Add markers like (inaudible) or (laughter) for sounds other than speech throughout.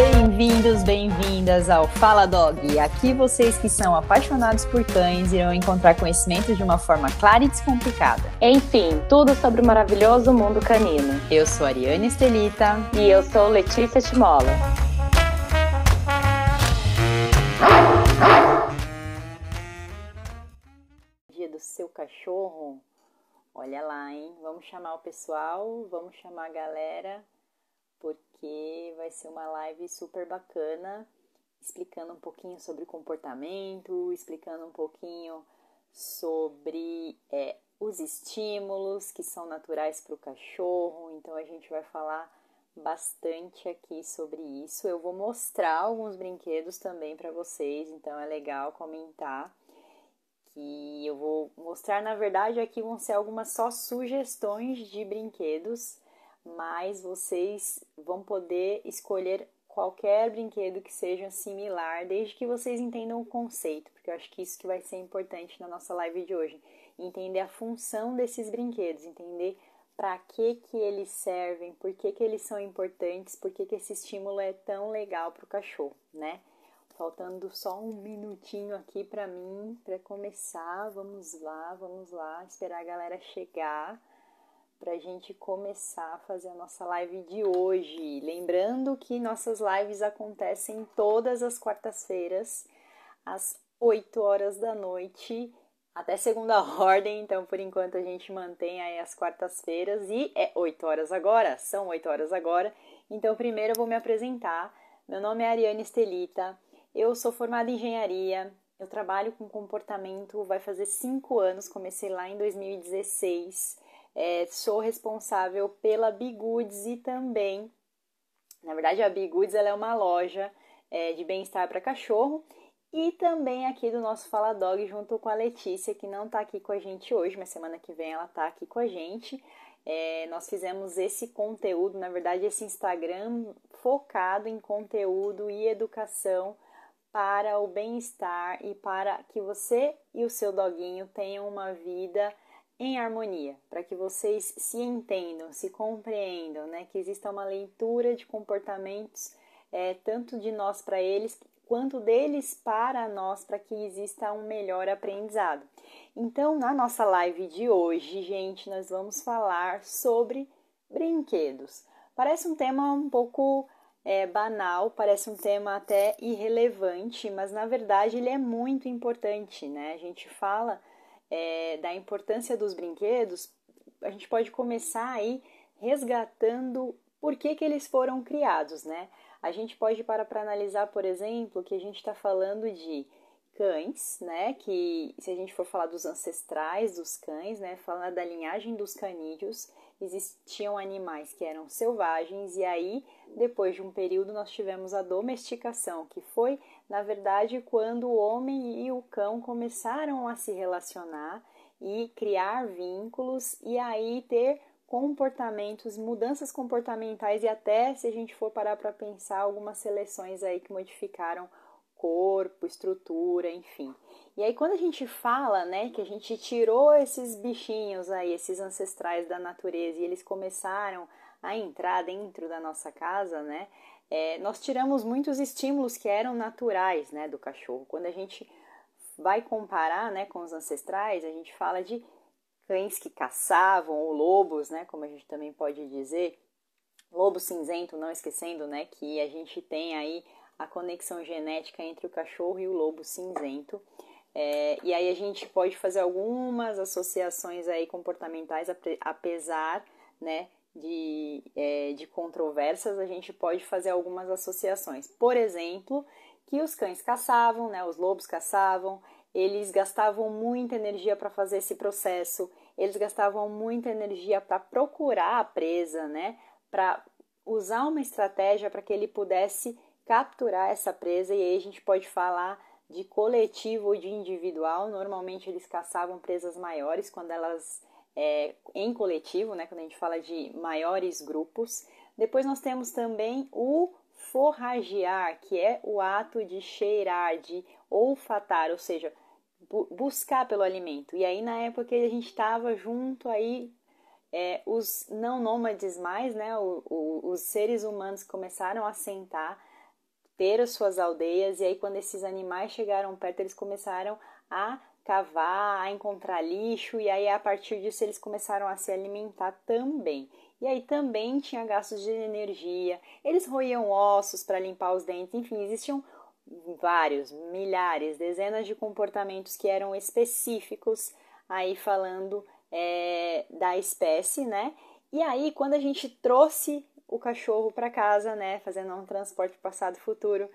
Bem-vindos, bem-vindas ao Fala Dog. Aqui vocês que são apaixonados por cães irão encontrar conhecimento de uma forma clara e descomplicada. Enfim, tudo sobre o maravilhoso mundo canino. Eu sou Ariane Estelita e eu sou Letícia Timola. Dia do seu cachorro. Olha lá, hein? Vamos chamar o pessoal, vamos chamar a galera porque vai ser uma live super bacana, explicando um pouquinho sobre comportamento, explicando um pouquinho sobre é, os estímulos que são naturais para o cachorro. Então a gente vai falar bastante aqui sobre isso. Eu vou mostrar alguns brinquedos também para vocês, então é legal comentar que eu vou mostrar, na verdade, aqui vão ser algumas só sugestões de brinquedos mas vocês vão poder escolher qualquer brinquedo que seja similar, desde que vocês entendam o conceito, porque eu acho que isso que vai ser importante na nossa live de hoje, entender a função desses brinquedos, entender para que que eles servem, por que que eles são importantes, por que que esse estímulo é tão legal para o cachorro, né? Faltando só um minutinho aqui para mim para começar. Vamos lá, vamos lá, esperar a galera chegar para a gente começar a fazer a nossa live de hoje. Lembrando que nossas lives acontecem todas as quartas-feiras, às 8 horas da noite, até segunda (laughs) ordem, então por enquanto a gente mantém aí as quartas-feiras e é 8 horas agora, são 8 horas agora. Então primeiro eu vou me apresentar. Meu nome é Ariane Estelita, eu sou formada em engenharia, eu trabalho com comportamento, vai fazer 5 anos, comecei lá em 2016 é, sou responsável pela Bigoods e também, na verdade, a Bigoods ela é uma loja é, de bem-estar para cachorro e também aqui do nosso Fala Dog junto com a Letícia, que não está aqui com a gente hoje, mas semana que vem ela está aqui com a gente. É, nós fizemos esse conteúdo, na verdade, esse Instagram focado em conteúdo e educação para o bem-estar e para que você e o seu doguinho tenham uma vida em harmonia, para que vocês se entendam, se compreendam, né? Que exista uma leitura de comportamentos é, tanto de nós para eles quanto deles para nós, para que exista um melhor aprendizado. Então, na nossa live de hoje, gente, nós vamos falar sobre brinquedos. Parece um tema um pouco é, banal, parece um tema até irrelevante, mas na verdade ele é muito importante, né? A gente fala é, da importância dos brinquedos, a gente pode começar aí resgatando por que, que eles foram criados, né? A gente pode parar para analisar, por exemplo, que a gente está falando de cães, né? Que se a gente for falar dos ancestrais dos cães, né? Falando da linhagem dos canídeos, existiam animais que eram selvagens e aí depois de um período nós tivemos a domesticação, que foi na verdade quando o homem e o cão começaram a se relacionar e criar vínculos e aí ter comportamentos, mudanças comportamentais e até se a gente for parar para pensar algumas seleções aí que modificaram corpo, estrutura, enfim. E aí quando a gente fala, né, que a gente tirou esses bichinhos aí, esses ancestrais da natureza e eles começaram a entrar dentro da nossa casa, né, é, nós tiramos muitos estímulos que eram naturais, né, do cachorro. Quando a gente vai comparar, né, com os ancestrais, a gente fala de cães que caçavam ou lobos, né, como a gente também pode dizer, lobo cinzento, não esquecendo, né, que a gente tem aí a conexão genética entre o cachorro e o lobo cinzento. É, e aí a gente pode fazer algumas associações aí comportamentais, apesar né, de, é, de controvérsias, a gente pode fazer algumas associações. Por exemplo, que os cães caçavam, né, os lobos caçavam, eles gastavam muita energia para fazer esse processo, eles gastavam muita energia para procurar a presa, né, para usar uma estratégia para que ele pudesse capturar essa presa e aí a gente pode falar de coletivo ou de individual. Normalmente eles caçavam presas maiores quando elas é, em coletivo, né? Quando a gente fala de maiores grupos. Depois nós temos também o forragear, que é o ato de cheirar, de olfatar, ou seja, bu buscar pelo alimento. E aí na época que a gente estava junto aí é, os não nômades mais, né, o, o, os seres humanos começaram a sentar ter as suas aldeias, e aí quando esses animais chegaram perto, eles começaram a cavar, a encontrar lixo, e aí a partir disso eles começaram a se alimentar também. E aí também tinha gastos de energia, eles roíam ossos para limpar os dentes, enfim, existiam vários, milhares, dezenas de comportamentos que eram específicos aí falando é, da espécie, né? E aí, quando a gente trouxe o cachorro para casa, né, fazendo um transporte passado futuro,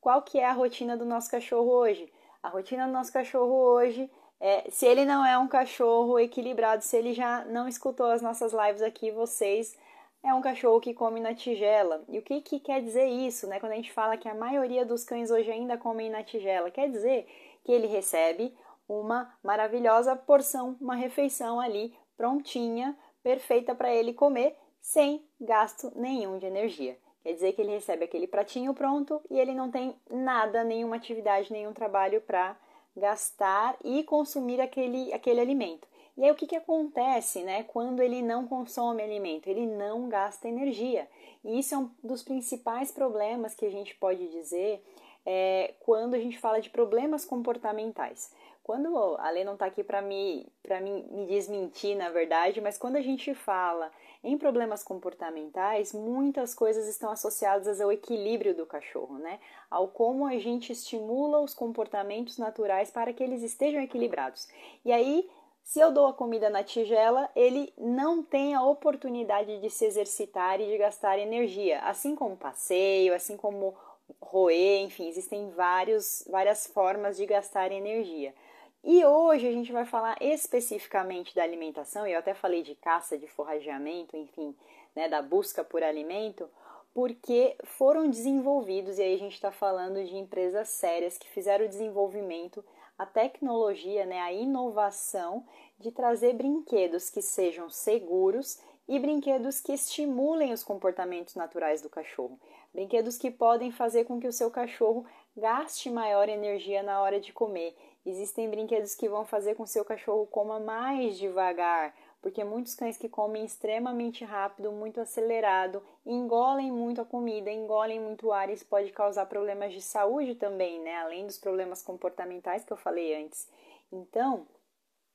qual que é a rotina do nosso cachorro hoje? A rotina do nosso cachorro hoje é, se ele não é um cachorro equilibrado, se ele já não escutou as nossas lives aqui, vocês é um cachorro que come na tigela. E o que, que quer dizer isso, né? Quando a gente fala que a maioria dos cães hoje ainda comem na tigela, quer dizer que ele recebe uma maravilhosa porção, uma refeição ali prontinha, perfeita para ele comer, sem gasto nenhum de energia. Quer dizer que ele recebe aquele pratinho pronto e ele não tem nada, nenhuma atividade, nenhum trabalho para gastar e consumir aquele, aquele alimento. E aí o que, que acontece né, quando ele não consome alimento? Ele não gasta energia. E isso é um dos principais problemas que a gente pode dizer é, quando a gente fala de problemas comportamentais. Quando a lei não está aqui para me, me, me desmentir, na verdade, mas quando a gente fala em problemas comportamentais, muitas coisas estão associadas ao equilíbrio do cachorro, né? Ao como a gente estimula os comportamentos naturais para que eles estejam equilibrados. E aí, se eu dou a comida na tigela, ele não tem a oportunidade de se exercitar e de gastar energia, assim como passeio, assim como roer, enfim, existem vários, várias formas de gastar energia. E hoje a gente vai falar especificamente da alimentação, e eu até falei de caça, de forrageamento, enfim, né, da busca por alimento, porque foram desenvolvidos, e aí a gente está falando de empresas sérias que fizeram o desenvolvimento, a tecnologia, né, a inovação de trazer brinquedos que sejam seguros e brinquedos que estimulem os comportamentos naturais do cachorro. Brinquedos que podem fazer com que o seu cachorro gaste maior energia na hora de comer Existem brinquedos que vão fazer com que seu cachorro coma mais devagar, porque muitos cães que comem extremamente rápido, muito acelerado, engolem muito a comida, engolem muito ar, isso pode causar problemas de saúde também, né? Além dos problemas comportamentais que eu falei antes. Então,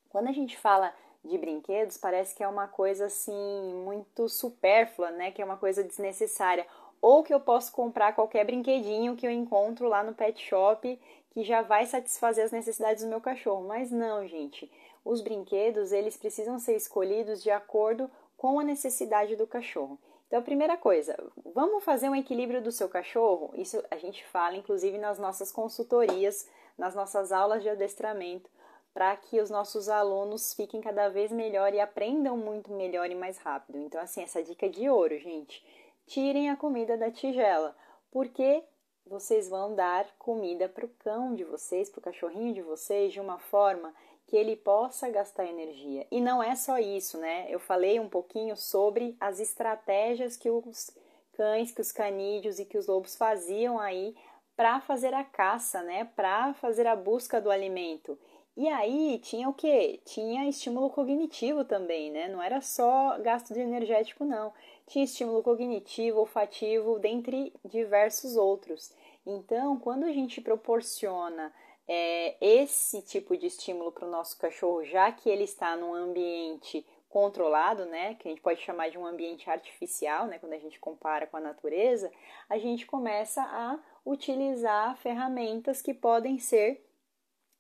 quando a gente fala de brinquedos, parece que é uma coisa assim muito supérflua, né? Que é uma coisa desnecessária. Ou que eu posso comprar qualquer brinquedinho que eu encontro lá no pet shop que já vai satisfazer as necessidades do meu cachorro. Mas não, gente. Os brinquedos, eles precisam ser escolhidos de acordo com a necessidade do cachorro. Então, a primeira coisa, vamos fazer um equilíbrio do seu cachorro? Isso a gente fala, inclusive, nas nossas consultorias, nas nossas aulas de adestramento, para que os nossos alunos fiquem cada vez melhor e aprendam muito melhor e mais rápido. Então, assim, essa dica é de ouro, gente. Tirem a comida da tigela, porque vocês vão dar comida para o cão de vocês, para o cachorrinho de vocês, de uma forma que ele possa gastar energia. E não é só isso, né? Eu falei um pouquinho sobre as estratégias que os cães, que os canídeos e que os lobos faziam aí para fazer a caça, né? Para fazer a busca do alimento. E aí tinha o que? Tinha estímulo cognitivo também, né? Não era só gasto de energético, não tinha estímulo cognitivo, olfativo, dentre diversos outros. Então, quando a gente proporciona é, esse tipo de estímulo para o nosso cachorro, já que ele está num ambiente controlado, né, que a gente pode chamar de um ambiente artificial, né, quando a gente compara com a natureza, a gente começa a utilizar ferramentas que podem ser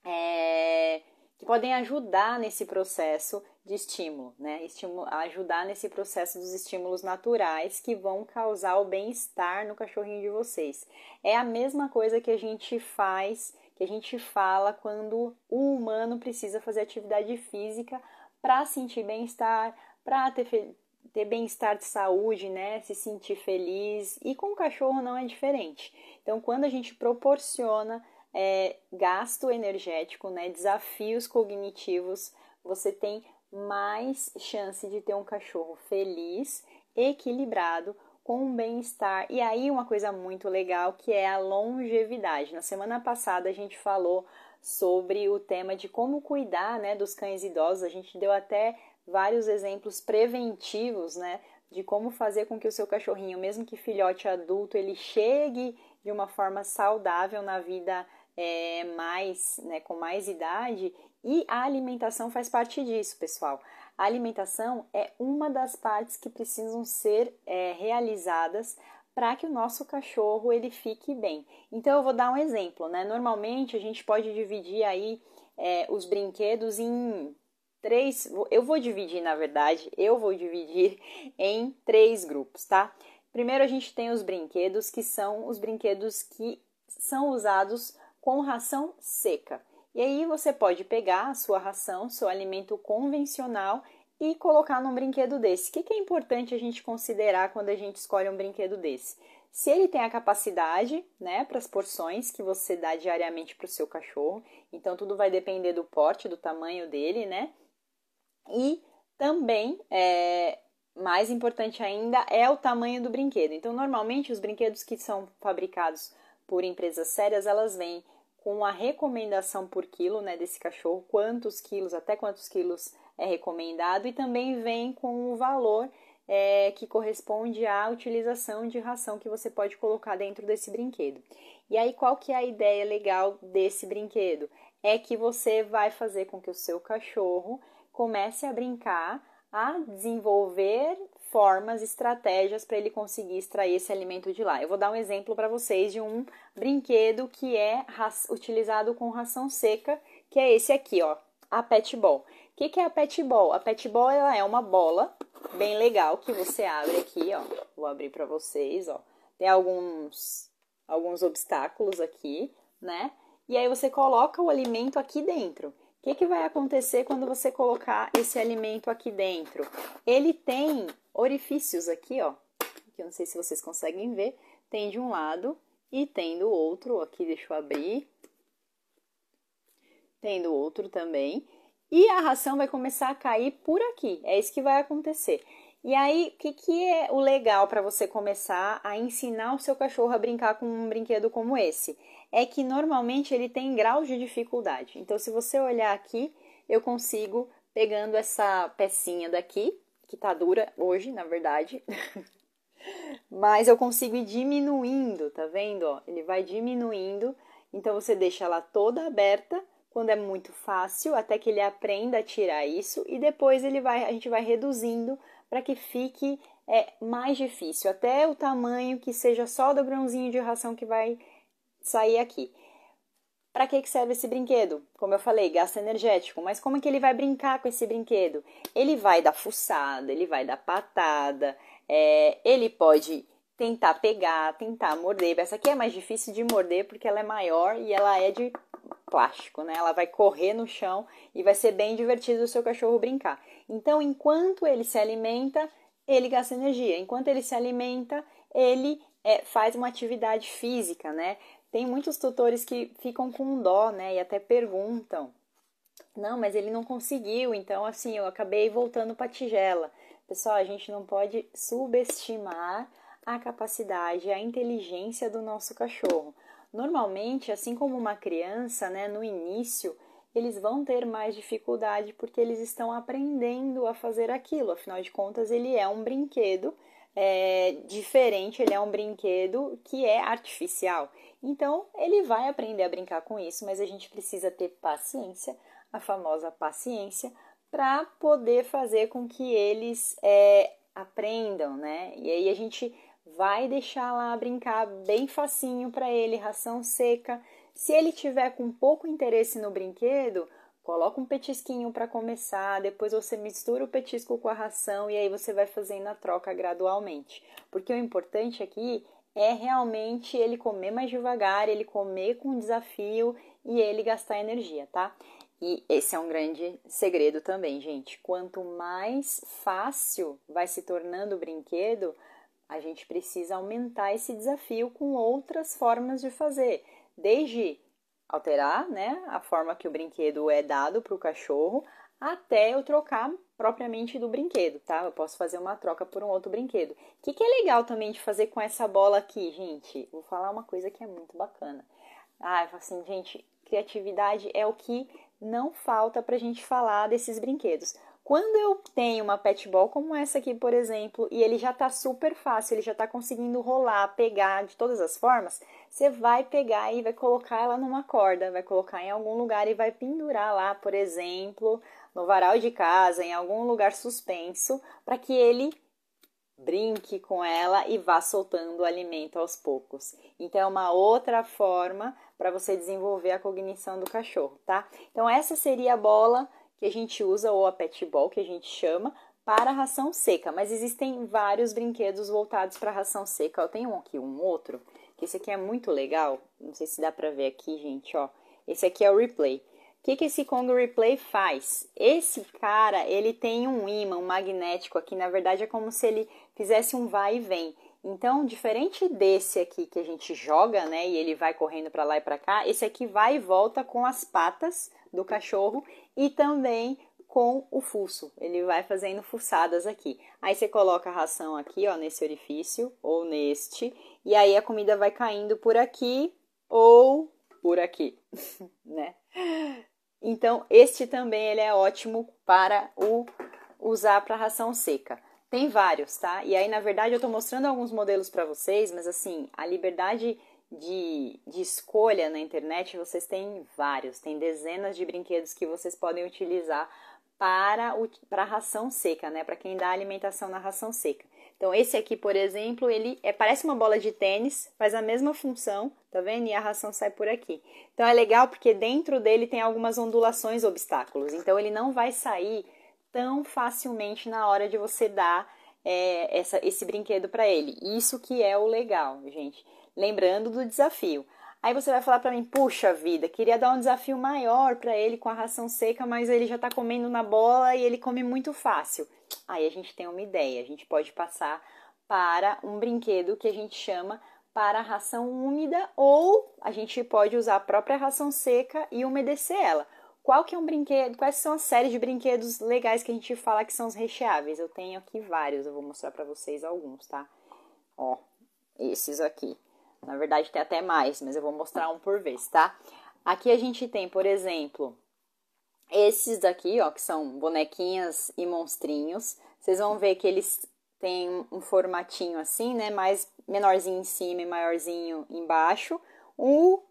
é, que podem ajudar nesse processo de estímulo, né? Estímulo, ajudar nesse processo dos estímulos naturais que vão causar o bem-estar no cachorrinho de vocês. É a mesma coisa que a gente faz, que a gente fala quando o humano precisa fazer atividade física para sentir bem-estar, para ter, ter bem-estar de saúde, né? Se sentir feliz. E com o cachorro não é diferente. Então, quando a gente proporciona é, gasto energético, né? Desafios cognitivos, você tem mais chance de ter um cachorro feliz, equilibrado, com um bem-estar. E aí, uma coisa muito legal que é a longevidade. Na semana passada a gente falou sobre o tema de como cuidar né, dos cães idosos. A gente deu até vários exemplos preventivos, né? de como fazer com que o seu cachorrinho, mesmo que filhote adulto, ele chegue de uma forma saudável na vida é, mais, né, com mais idade. E a alimentação faz parte disso, pessoal. A alimentação é uma das partes que precisam ser é, realizadas para que o nosso cachorro ele fique bem. Então eu vou dar um exemplo, né? Normalmente a gente pode dividir aí é, os brinquedos em três. Eu vou dividir, na verdade, eu vou dividir (laughs) em três grupos, tá? Primeiro a gente tem os brinquedos que são os brinquedos que são usados com ração seca. E aí você pode pegar a sua ração, seu alimento convencional e colocar num brinquedo desse. O que, é importante a gente considerar quando a gente escolhe um brinquedo desse? Se ele tem a capacidade, né, para as porções que você dá diariamente para o seu cachorro, então tudo vai depender do porte, do tamanho dele, né? E também, é, mais importante ainda, é o tamanho do brinquedo. Então, normalmente, os brinquedos que são fabricados por empresas sérias, elas vêm com a recomendação por quilo né, desse cachorro, quantos quilos, até quantos quilos é recomendado, e também vem com o valor é, que corresponde à utilização de ração que você pode colocar dentro desse brinquedo. E aí, qual que é a ideia legal desse brinquedo? É que você vai fazer com que o seu cachorro comece a brincar, a desenvolver formas, estratégias para ele conseguir extrair esse alimento de lá. Eu vou dar um exemplo para vocês de um brinquedo que é utilizado com ração seca, que é esse aqui, ó, a pet ball. O que, que é a pet ball? A pet ball ela é uma bola bem legal que você abre aqui, ó. Vou abrir para vocês, ó. Tem alguns alguns obstáculos aqui, né? E aí você coloca o alimento aqui dentro. Que, que vai acontecer quando você colocar esse alimento aqui dentro? Ele tem orifícios aqui, ó, que eu não sei se vocês conseguem ver, tem de um lado e tem do outro, aqui deixa eu abrir, tem do outro também, e a ração vai começar a cair por aqui, é isso que vai acontecer. E aí, o que, que é o legal para você começar a ensinar o seu cachorro a brincar com um brinquedo como esse? É que normalmente ele tem graus de dificuldade. Então, se você olhar aqui, eu consigo, pegando essa pecinha daqui, que tá dura hoje, na verdade, (laughs) mas eu consigo ir diminuindo, tá vendo? Ó, ele vai diminuindo, então você deixa ela toda aberta quando é muito fácil, até que ele aprenda a tirar isso, e depois ele vai, a gente vai reduzindo para que fique é, mais difícil, até o tamanho que seja só do grãozinho de ração que vai sair aqui. Para que, que serve esse brinquedo? Como eu falei, gasto energético. Mas como é que ele vai brincar com esse brinquedo? Ele vai dar fuçada, ele vai dar patada, é, ele pode tentar pegar, tentar morder. Essa aqui é mais difícil de morder porque ela é maior e ela é de plástico, né? Ela vai correr no chão e vai ser bem divertido o seu cachorro brincar. Então, enquanto ele se alimenta, ele gasta energia. Enquanto ele se alimenta, ele é, faz uma atividade física, né? Tem muitos tutores que ficam com dó, né? E até perguntam: não, mas ele não conseguiu, então assim, eu acabei voltando para a tigela. Pessoal, a gente não pode subestimar a capacidade, a inteligência do nosso cachorro. Normalmente, assim como uma criança, né, no início, eles vão ter mais dificuldade porque eles estão aprendendo a fazer aquilo. Afinal de contas, ele é um brinquedo é, diferente, ele é um brinquedo que é artificial. Então, ele vai aprender a brincar com isso, mas a gente precisa ter paciência, a famosa paciência, para poder fazer com que eles é, aprendam, né? E aí a gente vai deixar lá brincar bem facinho para ele, ração seca. Se ele tiver com pouco interesse no brinquedo, coloca um petisquinho para começar, depois você mistura o petisco com a ração e aí você vai fazendo a troca gradualmente. Porque o importante aqui é realmente ele comer mais devagar, ele comer com desafio e ele gastar energia, tá? E esse é um grande segredo também, gente. Quanto mais fácil vai se tornando o brinquedo, a gente precisa aumentar esse desafio com outras formas de fazer, desde alterar, né, a forma que o brinquedo é dado para o cachorro, até eu trocar propriamente do brinquedo, tá? Eu posso fazer uma troca por um outro brinquedo. O que, que é legal também de fazer com essa bola aqui, gente? Vou falar uma coisa que é muito bacana. Ah, assim, gente, criatividade é o que não falta pra gente falar desses brinquedos. Quando eu tenho uma pet ball como essa aqui, por exemplo, e ele já está super fácil, ele já está conseguindo rolar, pegar de todas as formas, você vai pegar e vai colocar ela numa corda, vai colocar em algum lugar e vai pendurar lá, por exemplo, no varal de casa, em algum lugar suspenso, para que ele brinque com ela e vá soltando o alimento aos poucos. Então, é uma outra forma para você desenvolver a cognição do cachorro, tá? Então, essa seria a bola que a gente usa, ou a pet ball, que a gente chama, para ração seca. Mas existem vários brinquedos voltados para ração seca. Eu tenho aqui um outro, que esse aqui é muito legal. Não sei se dá para ver aqui, gente, ó. Esse aqui é o replay. O que, que esse Kong Replay faz? Esse cara, ele tem um imã, um magnético aqui, na verdade é como se ele fizesse um vai e vem. Então, diferente desse aqui que a gente joga, né, e ele vai correndo para lá e para cá, esse aqui vai e volta com as patas do cachorro e também com o fuço. Ele vai fazendo fuçadas aqui. Aí você coloca a ração aqui, ó, nesse orifício ou neste, e aí a comida vai caindo por aqui ou por aqui, (laughs) né? Então, este também ele é ótimo para o usar para ração seca. Tem vários, tá? E aí, na verdade, eu tô mostrando alguns modelos para vocês, mas assim, a liberdade de, de escolha na internet, vocês têm vários, tem dezenas de brinquedos que vocês podem utilizar para, para a ração seca, né? Para quem dá alimentação na ração seca. Então, esse aqui, por exemplo, ele é, parece uma bola de tênis, faz a mesma função, tá vendo? E a ração sai por aqui. Então, é legal porque dentro dele tem algumas ondulações, obstáculos. Então, ele não vai sair tão facilmente na hora de você dar é, essa, esse brinquedo para ele. Isso que é o legal, gente lembrando do desafio. Aí você vai falar para mim, puxa vida, queria dar um desafio maior para ele com a ração seca, mas ele já está comendo na bola e ele come muito fácil. Aí a gente tem uma ideia, a gente pode passar para um brinquedo que a gente chama para ração úmida ou a gente pode usar a própria ração seca e umedecer ela. Qual que é um brinquedo? Quais são as séries de brinquedos legais que a gente fala que são os recheáveis? Eu tenho aqui vários, eu vou mostrar para vocês alguns, tá? Ó, esses aqui. Na verdade, tem até mais, mas eu vou mostrar um por vez, tá? Aqui a gente tem, por exemplo, esses daqui, ó, que são bonequinhas e monstrinhos. Vocês vão ver que eles têm um formatinho assim, né? Mais menorzinho em cima e maiorzinho embaixo. Um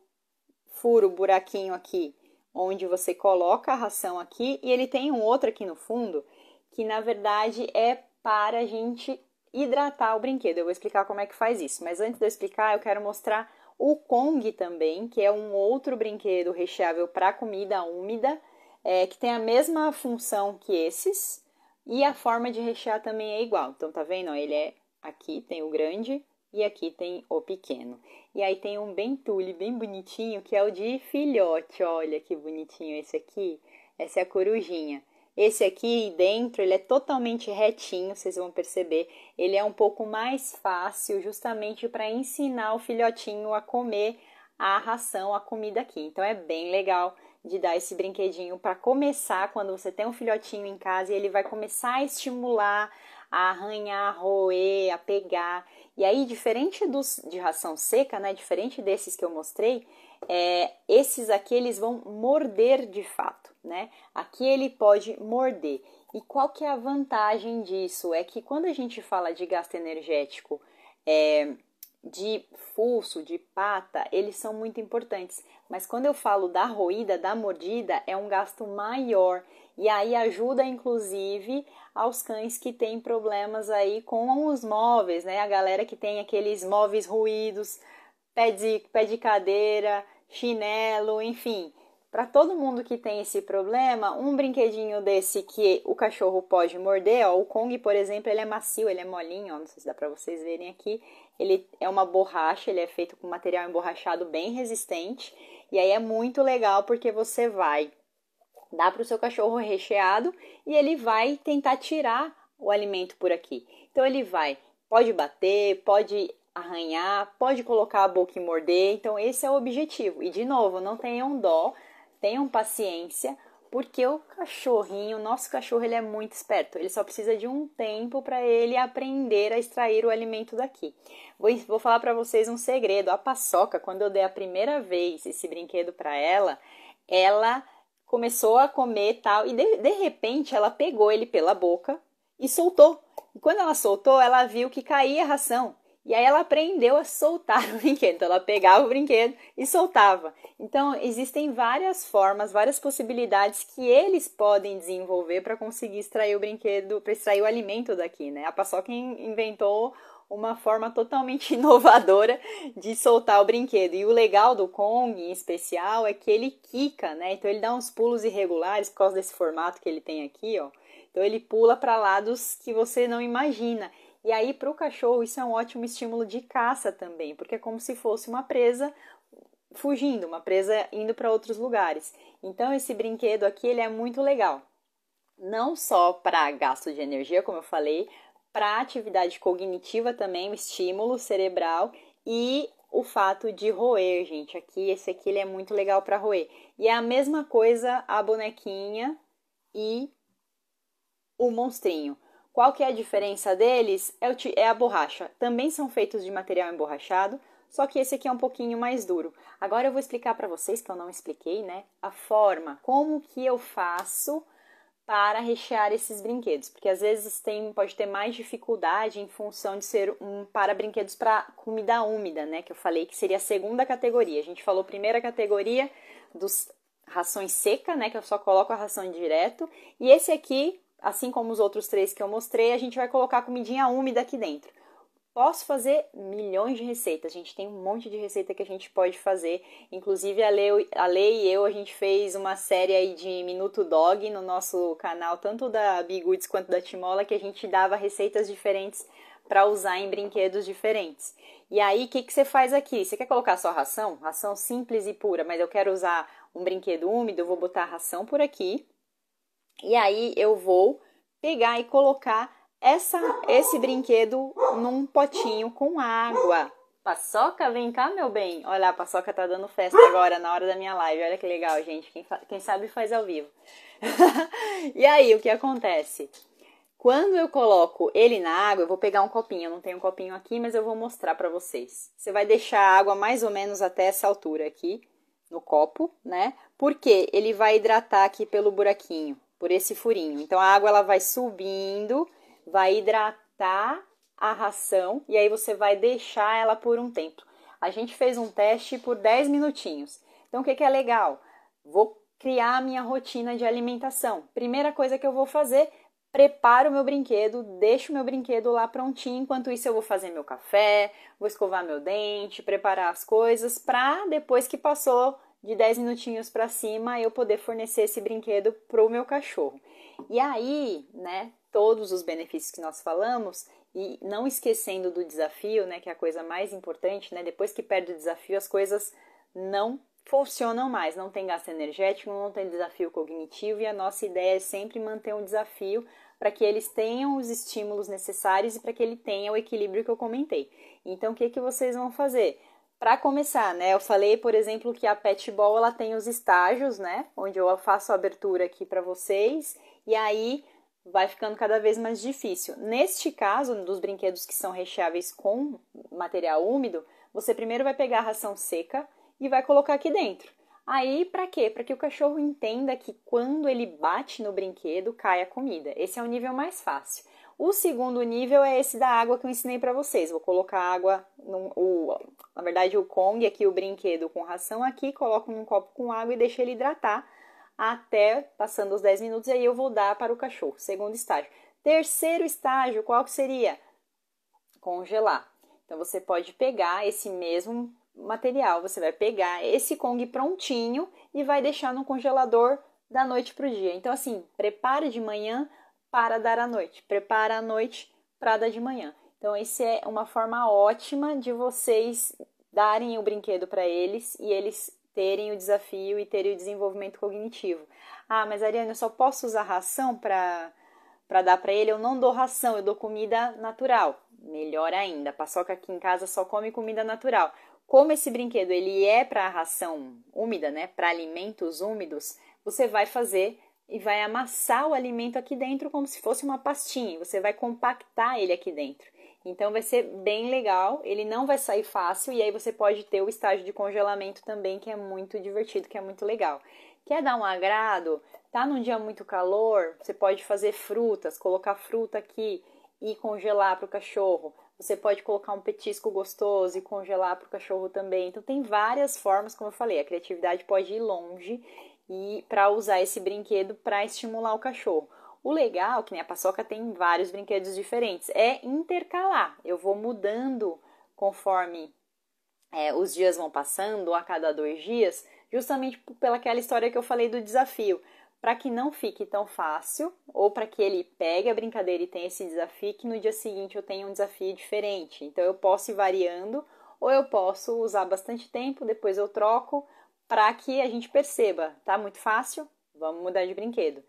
furo, buraquinho aqui, onde você coloca a ração aqui. E ele tem um outro aqui no fundo, que na verdade é para a gente hidratar o brinquedo. Eu vou explicar como é que faz isso, mas antes de eu explicar, eu quero mostrar o Kong também, que é um outro brinquedo recheável para comida úmida, é, que tem a mesma função que esses, e a forma de rechear também é igual. Então, tá vendo? Ele é aqui tem o grande e aqui tem o pequeno. E aí tem um bem tule, bem bonitinho, que é o de filhote. Olha que bonitinho esse aqui. Essa é a corujinha. Esse aqui dentro, ele é totalmente retinho, vocês vão perceber. Ele é um pouco mais fácil, justamente para ensinar o filhotinho a comer a ração, a comida aqui. Então é bem legal de dar esse brinquedinho para começar quando você tem um filhotinho em casa e ele vai começar a estimular a arranhar, a roer, a pegar. E aí, diferente dos de ração seca, né? Diferente desses que eu mostrei, é, esses aqui eles vão morder de fato, né? Aqui ele pode morder. E qual que é a vantagem disso? É que quando a gente fala de gasto energético, é, de fuso, de pata, eles são muito importantes. Mas quando eu falo da roída, da mordida, é um gasto maior. E aí ajuda, inclusive, aos cães que têm problemas aí com os móveis, né? A galera que tem aqueles móveis ruídos, pé de, pé de cadeira, chinelo, enfim. Para todo mundo que tem esse problema, um brinquedinho desse que o cachorro pode morder, ó, o Kong, por exemplo, ele é macio, ele é molinho, ó, não sei se dá para vocês verem aqui. Ele é uma borracha, ele é feito com material emborrachado bem resistente. E aí é muito legal porque você vai dar para o seu cachorro recheado e ele vai tentar tirar o alimento por aqui. Então ele vai, pode bater, pode arranhar, pode colocar a boca e morder. Então, esse é o objetivo. E, de novo, não tenham dó, tenham paciência, porque o cachorrinho, nosso cachorro, ele é muito esperto. Ele só precisa de um tempo para ele aprender a extrair o alimento daqui. Vou, vou falar para vocês um segredo. A paçoca, quando eu dei a primeira vez esse brinquedo para ela, ela começou a comer tal, e de, de repente ela pegou ele pela boca e soltou. E quando ela soltou, ela viu que caía a ração. E aí ela aprendeu a soltar (laughs) o brinquedo. Então ela pegava o brinquedo e soltava. Então existem várias formas, várias possibilidades que eles podem desenvolver para conseguir extrair o brinquedo, para extrair o alimento daqui, né? A paçoca inventou uma forma totalmente (laughs) inovadora de soltar o brinquedo. E o legal do Kong, em especial, é que ele quica, né? Então ele dá uns pulos irregulares por causa desse formato que ele tem aqui, ó. Então ele pula para lados que você não imagina. E aí para o cachorro isso é um ótimo estímulo de caça também, porque é como se fosse uma presa fugindo, uma presa indo para outros lugares. Então esse brinquedo aqui ele é muito legal. Não só para gasto de energia, como eu falei, para atividade cognitiva também, o estímulo cerebral e o fato de roer, gente. Aqui, esse aqui ele é muito legal para roer. E é a mesma coisa a bonequinha e o monstrinho. Qual que é a diferença deles? É, é a borracha. Também são feitos de material emborrachado, só que esse aqui é um pouquinho mais duro. Agora eu vou explicar para vocês, que eu não expliquei, né? A forma, como que eu faço para rechear esses brinquedos, porque às vezes tem, pode ter mais dificuldade em função de ser um para brinquedos para comida úmida, né? Que eu falei que seria a segunda categoria. A gente falou primeira categoria dos rações seca, né? Que eu só coloco a ração direto. E esse aqui, assim como os outros três que eu mostrei, a gente vai colocar comidinha úmida aqui dentro. Posso fazer milhões de receitas, a gente tem um monte de receita que a gente pode fazer. Inclusive, a Lei, a Lei e eu, a gente fez uma série aí de Minuto Dog no nosso canal, tanto da Bigoods quanto da Timola, que a gente dava receitas diferentes para usar em brinquedos diferentes. E aí, o que, que você faz aqui? Você quer colocar só ração? Ração simples e pura, mas eu quero usar um brinquedo úmido, eu vou botar a ração por aqui. E aí, eu vou pegar e colocar essa, esse brinquedo num potinho com água. Paçoca, vem cá, meu bem. Olha, a Paçoca tá dando festa agora na hora da minha live. Olha que legal, gente. Quem, quem sabe faz ao vivo. (laughs) e aí, o que acontece? Quando eu coloco ele na água, eu vou pegar um copinho. Eu não tenho um copinho aqui, mas eu vou mostrar para vocês. Você vai deixar a água mais ou menos até essa altura aqui no copo, né? Porque ele vai hidratar aqui pelo buraquinho, por esse furinho. Então a água ela vai subindo vai hidratar a ração e aí você vai deixar ela por um tempo. A gente fez um teste por 10 minutinhos. Então, o que, que é legal? Vou criar a minha rotina de alimentação. Primeira coisa que eu vou fazer, preparo o meu brinquedo, deixo o meu brinquedo lá prontinho. Enquanto isso, eu vou fazer meu café, vou escovar meu dente, preparar as coisas para depois que passou de 10 minutinhos para cima eu poder fornecer esse brinquedo para o meu cachorro. E aí, né, todos os benefícios que nós falamos e não esquecendo do desafio, né, que é a coisa mais importante, né? Depois que perde o desafio, as coisas não funcionam mais, não tem gasto energético, não tem desafio cognitivo e a nossa ideia é sempre manter um desafio para que eles tenham os estímulos necessários e para que ele tenha o equilíbrio que eu comentei. Então, o que, que vocês vão fazer? Para começar, né, eu falei, por exemplo, que a Pet Ball ela tem os estágios, né, onde eu faço a abertura aqui para vocês e aí vai ficando cada vez mais difícil. Neste caso, dos brinquedos que são recheáveis com material úmido, você primeiro vai pegar a ração seca e vai colocar aqui dentro. Aí, para quê? Para que o cachorro entenda que quando ele bate no brinquedo, cai a comida. Esse é o nível mais fácil. O segundo nível é esse da água que eu ensinei para vocês. Vou colocar água, o, na verdade, o Kong aqui, o brinquedo com ração aqui, coloco num copo com água e deixo ele hidratar até passando os 10 minutos e aí eu vou dar para o cachorro. Segundo estágio. Terceiro estágio, qual que seria? Congelar. Então você pode pegar esse mesmo material, você vai pegar esse Kong prontinho e vai deixar no congelador da noite para o dia. Então assim, prepare de manhã para dar à noite, prepara à noite para dar de manhã. Então esse é uma forma ótima de vocês darem o brinquedo para eles e eles terem o desafio e terem o desenvolvimento cognitivo. Ah, mas Ariane, eu só posso usar ração para para dar para ele? Eu não dou ração, eu dou comida natural. Melhor ainda, a paçoca aqui em casa só come comida natural. Como esse brinquedo ele é para ração úmida, né, para alimentos úmidos, você vai fazer e vai amassar o alimento aqui dentro como se fosse uma pastinha. Você vai compactar ele aqui dentro. Então vai ser bem legal, ele não vai sair fácil e aí você pode ter o estágio de congelamento também, que é muito divertido, que é muito legal. Quer dar um agrado? Tá num dia muito calor? Você pode fazer frutas, colocar fruta aqui e congelar para o cachorro. Você pode colocar um petisco gostoso e congelar para o cachorro também. Então tem várias formas, como eu falei, a criatividade pode ir longe e para usar esse brinquedo para estimular o cachorro. O legal, que nem a paçoca tem vários brinquedos diferentes, é intercalar. Eu vou mudando conforme é, os dias vão passando, a cada dois dias, justamente pelaquela história que eu falei do desafio para que não fique tão fácil, ou para que ele pegue a brincadeira e tenha esse desafio, que no dia seguinte eu tenha um desafio diferente. Então eu posso ir variando, ou eu posso usar bastante tempo, depois eu troco, para que a gente perceba, tá muito fácil, vamos mudar de brinquedo.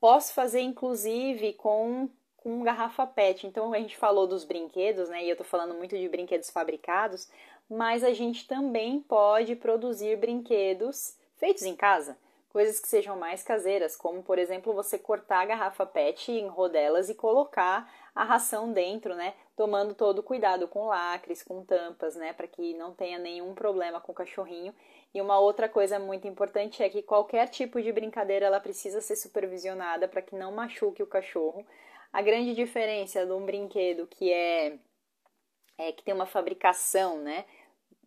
Posso fazer inclusive com com garrafa PET. Então a gente falou dos brinquedos, né? E eu tô falando muito de brinquedos fabricados, mas a gente também pode produzir brinquedos feitos em casa coisas que sejam mais caseiras, como por exemplo você cortar a garrafa PET em rodelas e colocar a ração dentro, né? Tomando todo cuidado com lacres, com tampas, né? Para que não tenha nenhum problema com o cachorrinho. E uma outra coisa muito importante é que qualquer tipo de brincadeira ela precisa ser supervisionada para que não machuque o cachorro. A grande diferença de um brinquedo que é, é que tem uma fabricação, né?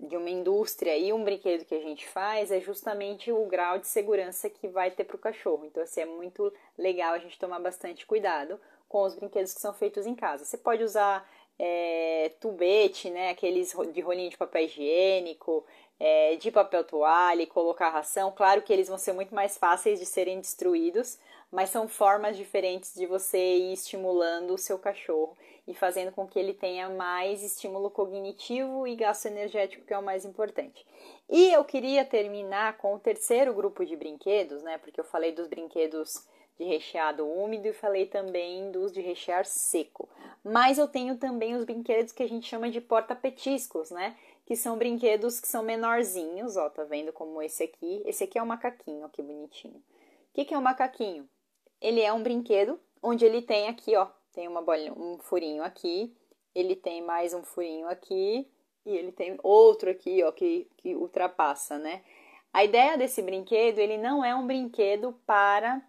de uma indústria e um brinquedo que a gente faz é justamente o grau de segurança que vai ter para o cachorro. Então, assim, é muito legal a gente tomar bastante cuidado com os brinquedos que são feitos em casa. Você pode usar é, tubete, né, aqueles de rolinho de papel higiênico, é, de papel toalha e colocar ração. Claro que eles vão ser muito mais fáceis de serem destruídos, mas são formas diferentes de você ir estimulando o seu cachorro e fazendo com que ele tenha mais estímulo cognitivo e gasto energético, que é o mais importante. E eu queria terminar com o terceiro grupo de brinquedos, né? Porque eu falei dos brinquedos de recheado úmido e falei também dos de rechear seco. Mas eu tenho também os brinquedos que a gente chama de porta-petiscos, né? Que são brinquedos que são menorzinhos, ó, tá vendo como esse aqui? Esse aqui é o um macaquinho, ó, que bonitinho. O que, que é um macaquinho? Ele é um brinquedo onde ele tem aqui, ó, tem uma bolinha, um furinho aqui, ele tem mais um furinho aqui e ele tem outro aqui, ó, que, que ultrapassa, né? A ideia desse brinquedo, ele não é um brinquedo para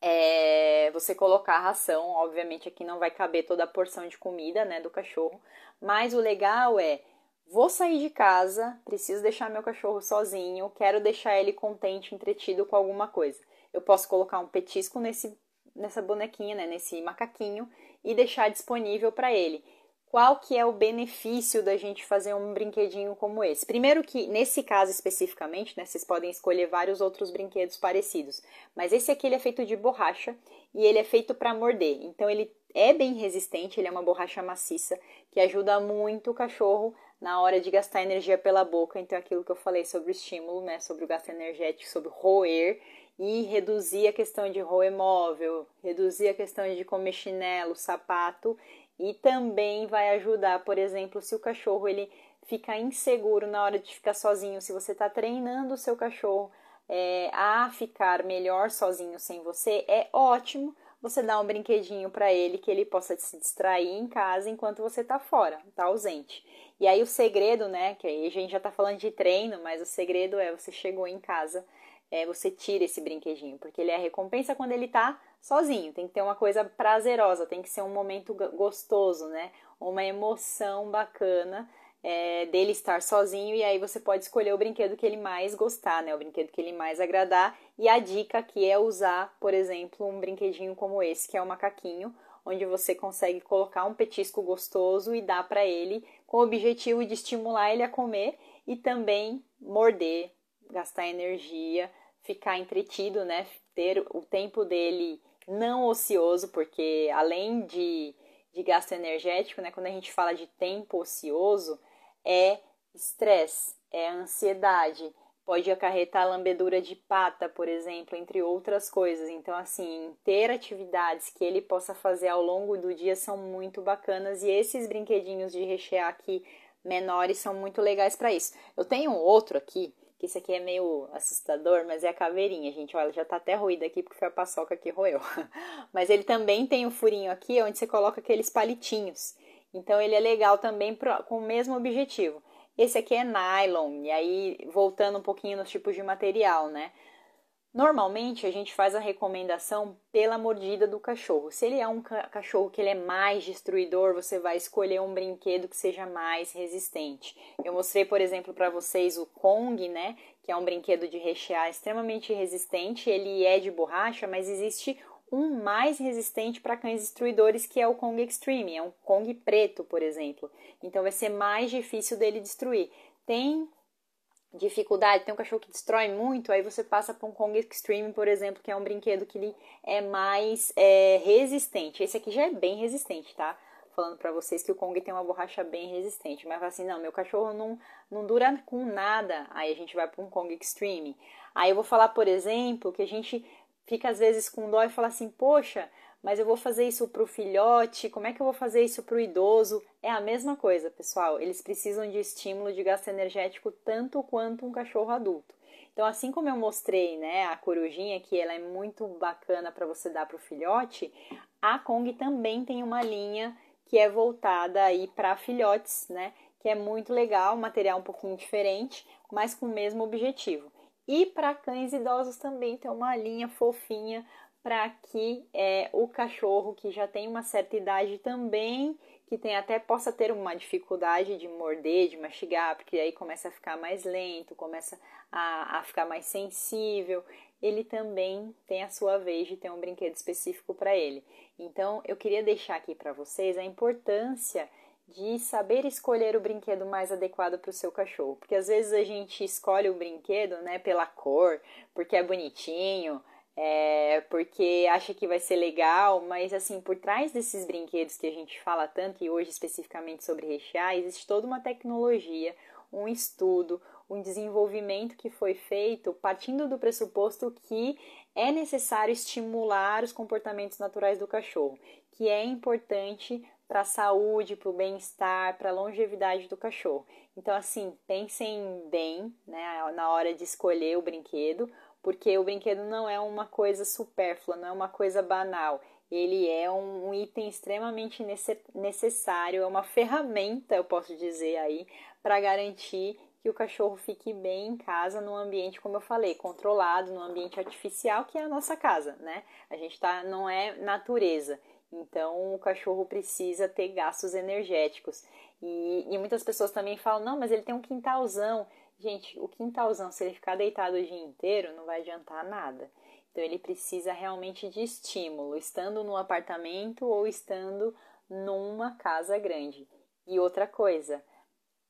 é, você colocar ração. Obviamente aqui não vai caber toda a porção de comida, né, do cachorro. Mas o legal é, vou sair de casa, preciso deixar meu cachorro sozinho, quero deixar ele contente, entretido com alguma coisa. Eu posso colocar um petisco nesse nessa bonequinha, né, nesse macaquinho e deixar disponível para ele. Qual que é o benefício da gente fazer um brinquedinho como esse? Primeiro que nesse caso especificamente, né, vocês podem escolher vários outros brinquedos parecidos, mas esse aqui ele é feito de borracha e ele é feito para morder. Então ele é bem resistente, ele é uma borracha maciça que ajuda muito o cachorro na hora de gastar energia pela boca. Então aquilo que eu falei sobre o estímulo, né, sobre o gasto energético, sobre roer, e reduzir a questão de roer móvel, reduzir a questão de comer chinelo, sapato. E também vai ajudar, por exemplo, se o cachorro ele fica inseguro na hora de ficar sozinho, se você está treinando o seu cachorro é, a ficar melhor sozinho sem você, é ótimo você dar um brinquedinho para ele que ele possa se distrair em casa enquanto você está fora, está ausente. E aí o segredo, né, que aí a gente já está falando de treino, mas o segredo é você chegou em casa, é, você tira esse brinquedinho, porque ele é a recompensa quando ele tá sozinho. Tem que ter uma coisa prazerosa, tem que ser um momento gostoso, né? Uma emoção bacana é, dele estar sozinho e aí você pode escolher o brinquedo que ele mais gostar, né? O brinquedo que ele mais agradar. E a dica aqui é usar, por exemplo, um brinquedinho como esse, que é o macaquinho, onde você consegue colocar um petisco gostoso e dar para ele com o objetivo de estimular ele a comer e também morder, gastar energia, ficar entretido, né? Ter o tempo dele não ocioso, porque além de, de gasto energético, né? Quando a gente fala de tempo ocioso, é estresse, é ansiedade, pode acarretar lambedura de pata, por exemplo, entre outras coisas. Então, assim, ter atividades que ele possa fazer ao longo do dia são muito bacanas e esses brinquedinhos de rechear aqui menores são muito legais para isso. Eu tenho outro aqui que isso aqui é meio assustador, mas é a caveirinha, gente. Olha, já tá até ruído aqui porque foi a paçoca que roeu. (laughs) mas ele também tem um furinho aqui onde você coloca aqueles palitinhos. Então ele é legal também pro, com o mesmo objetivo. Esse aqui é nylon, e aí voltando um pouquinho nos tipos de material, né? Normalmente a gente faz a recomendação pela mordida do cachorro. Se ele é um cachorro que ele é mais destruidor, você vai escolher um brinquedo que seja mais resistente. Eu mostrei, por exemplo, para vocês o Kong, né, que é um brinquedo de rechear extremamente resistente. Ele é de borracha, mas existe um mais resistente para cães destruidores, que é o Kong Extreme, é um Kong preto, por exemplo. Então vai ser mais difícil dele destruir. Tem dificuldade, tem um cachorro que destrói muito, aí você passa para um Kong Extreme, por exemplo, que é um brinquedo que ele é mais é, resistente. Esse aqui já é bem resistente, tá? Falando para vocês que o Kong tem uma borracha bem resistente, mas assim, não, meu cachorro não, não dura com nada, aí a gente vai para um Kong Extreme. Aí eu vou falar, por exemplo, que a gente fica às vezes com dó e fala assim, poxa, mas eu vou fazer isso para o filhote, como é que eu vou fazer isso para o idoso? É a mesma coisa, pessoal. Eles precisam de estímulo de gasto energético tanto quanto um cachorro adulto. Então, assim como eu mostrei, né, a corujinha, que ela é muito bacana para você dar para o filhote, a Kong também tem uma linha que é voltada aí para filhotes, né, que é muito legal, material um pouquinho diferente, mas com o mesmo objetivo. E para cães idosos também tem uma linha fofinha para que é, o cachorro que já tem uma certa idade também, que tem até possa ter uma dificuldade de morder, de mastigar, porque aí começa a ficar mais lento, começa a, a ficar mais sensível, ele também tem a sua vez de ter um brinquedo específico para ele. Então, eu queria deixar aqui para vocês a importância de saber escolher o brinquedo mais adequado para o seu cachorro, porque às vezes a gente escolhe o brinquedo, né, pela cor, porque é bonitinho, é, porque acha que vai ser legal, mas assim, por trás desses brinquedos que a gente fala tanto e hoje especificamente sobre rechear, existe toda uma tecnologia, um estudo, um desenvolvimento que foi feito partindo do pressuposto que é necessário estimular os comportamentos naturais do cachorro, que é importante para a saúde, para o bem-estar, para a longevidade do cachorro. Então, assim, pensem bem né, na hora de escolher o brinquedo, porque o brinquedo não é uma coisa supérflua, não é uma coisa banal. Ele é um, item extremamente necessário, é uma ferramenta, eu posso dizer aí, para garantir que o cachorro fique bem em casa, num ambiente, como eu falei, controlado, num ambiente artificial, que é a nossa casa, né? A gente tá, não é natureza. Então, o cachorro precisa ter gastos energéticos. E, e muitas pessoas também falam: não, mas ele tem um quintalzão. Gente, o quintalzão, se ele ficar deitado o dia inteiro, não vai adiantar nada. Então ele precisa realmente de estímulo, estando no apartamento ou estando numa casa grande. E outra coisa,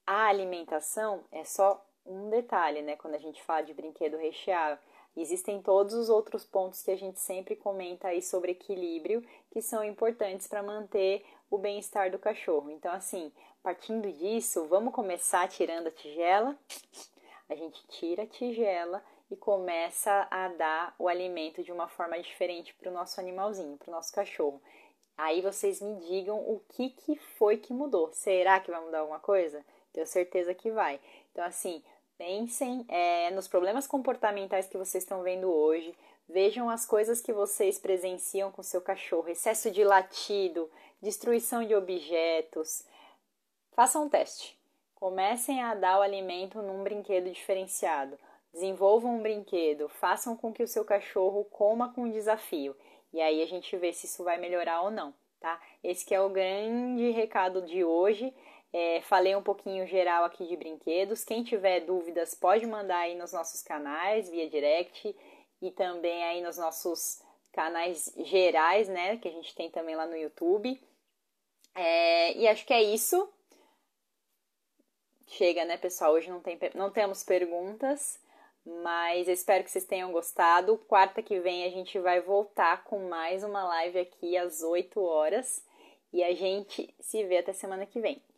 a alimentação é só um detalhe, né? Quando a gente fala de brinquedo recheado, existem todos os outros pontos que a gente sempre comenta aí sobre equilíbrio, que são importantes para manter o bem-estar do cachorro. Então, assim, partindo disso, vamos começar tirando a tigela. A gente tira a tigela e começa a dar o alimento de uma forma diferente para o nosso animalzinho, para o nosso cachorro. Aí vocês me digam o que, que foi que mudou. Será que vai mudar alguma coisa? Tenho certeza que vai. Então, assim, pensem é, nos problemas comportamentais que vocês estão vendo hoje. Vejam as coisas que vocês presenciam com seu cachorro: excesso de latido, destruição de objetos. Façam um teste. Comecem a dar o alimento num brinquedo diferenciado. Desenvolvam um brinquedo, façam com que o seu cachorro coma com desafio. E aí a gente vê se isso vai melhorar ou não, tá? Esse é o grande recado de hoje. É, falei um pouquinho geral aqui de brinquedos. Quem tiver dúvidas pode mandar aí nos nossos canais via direct e também aí nos nossos canais gerais, né? Que a gente tem também lá no YouTube. É, e acho que é isso. Chega, né, pessoal? Hoje não, tem, não temos perguntas, mas espero que vocês tenham gostado. Quarta que vem a gente vai voltar com mais uma live aqui às 8 horas. E a gente se vê até semana que vem.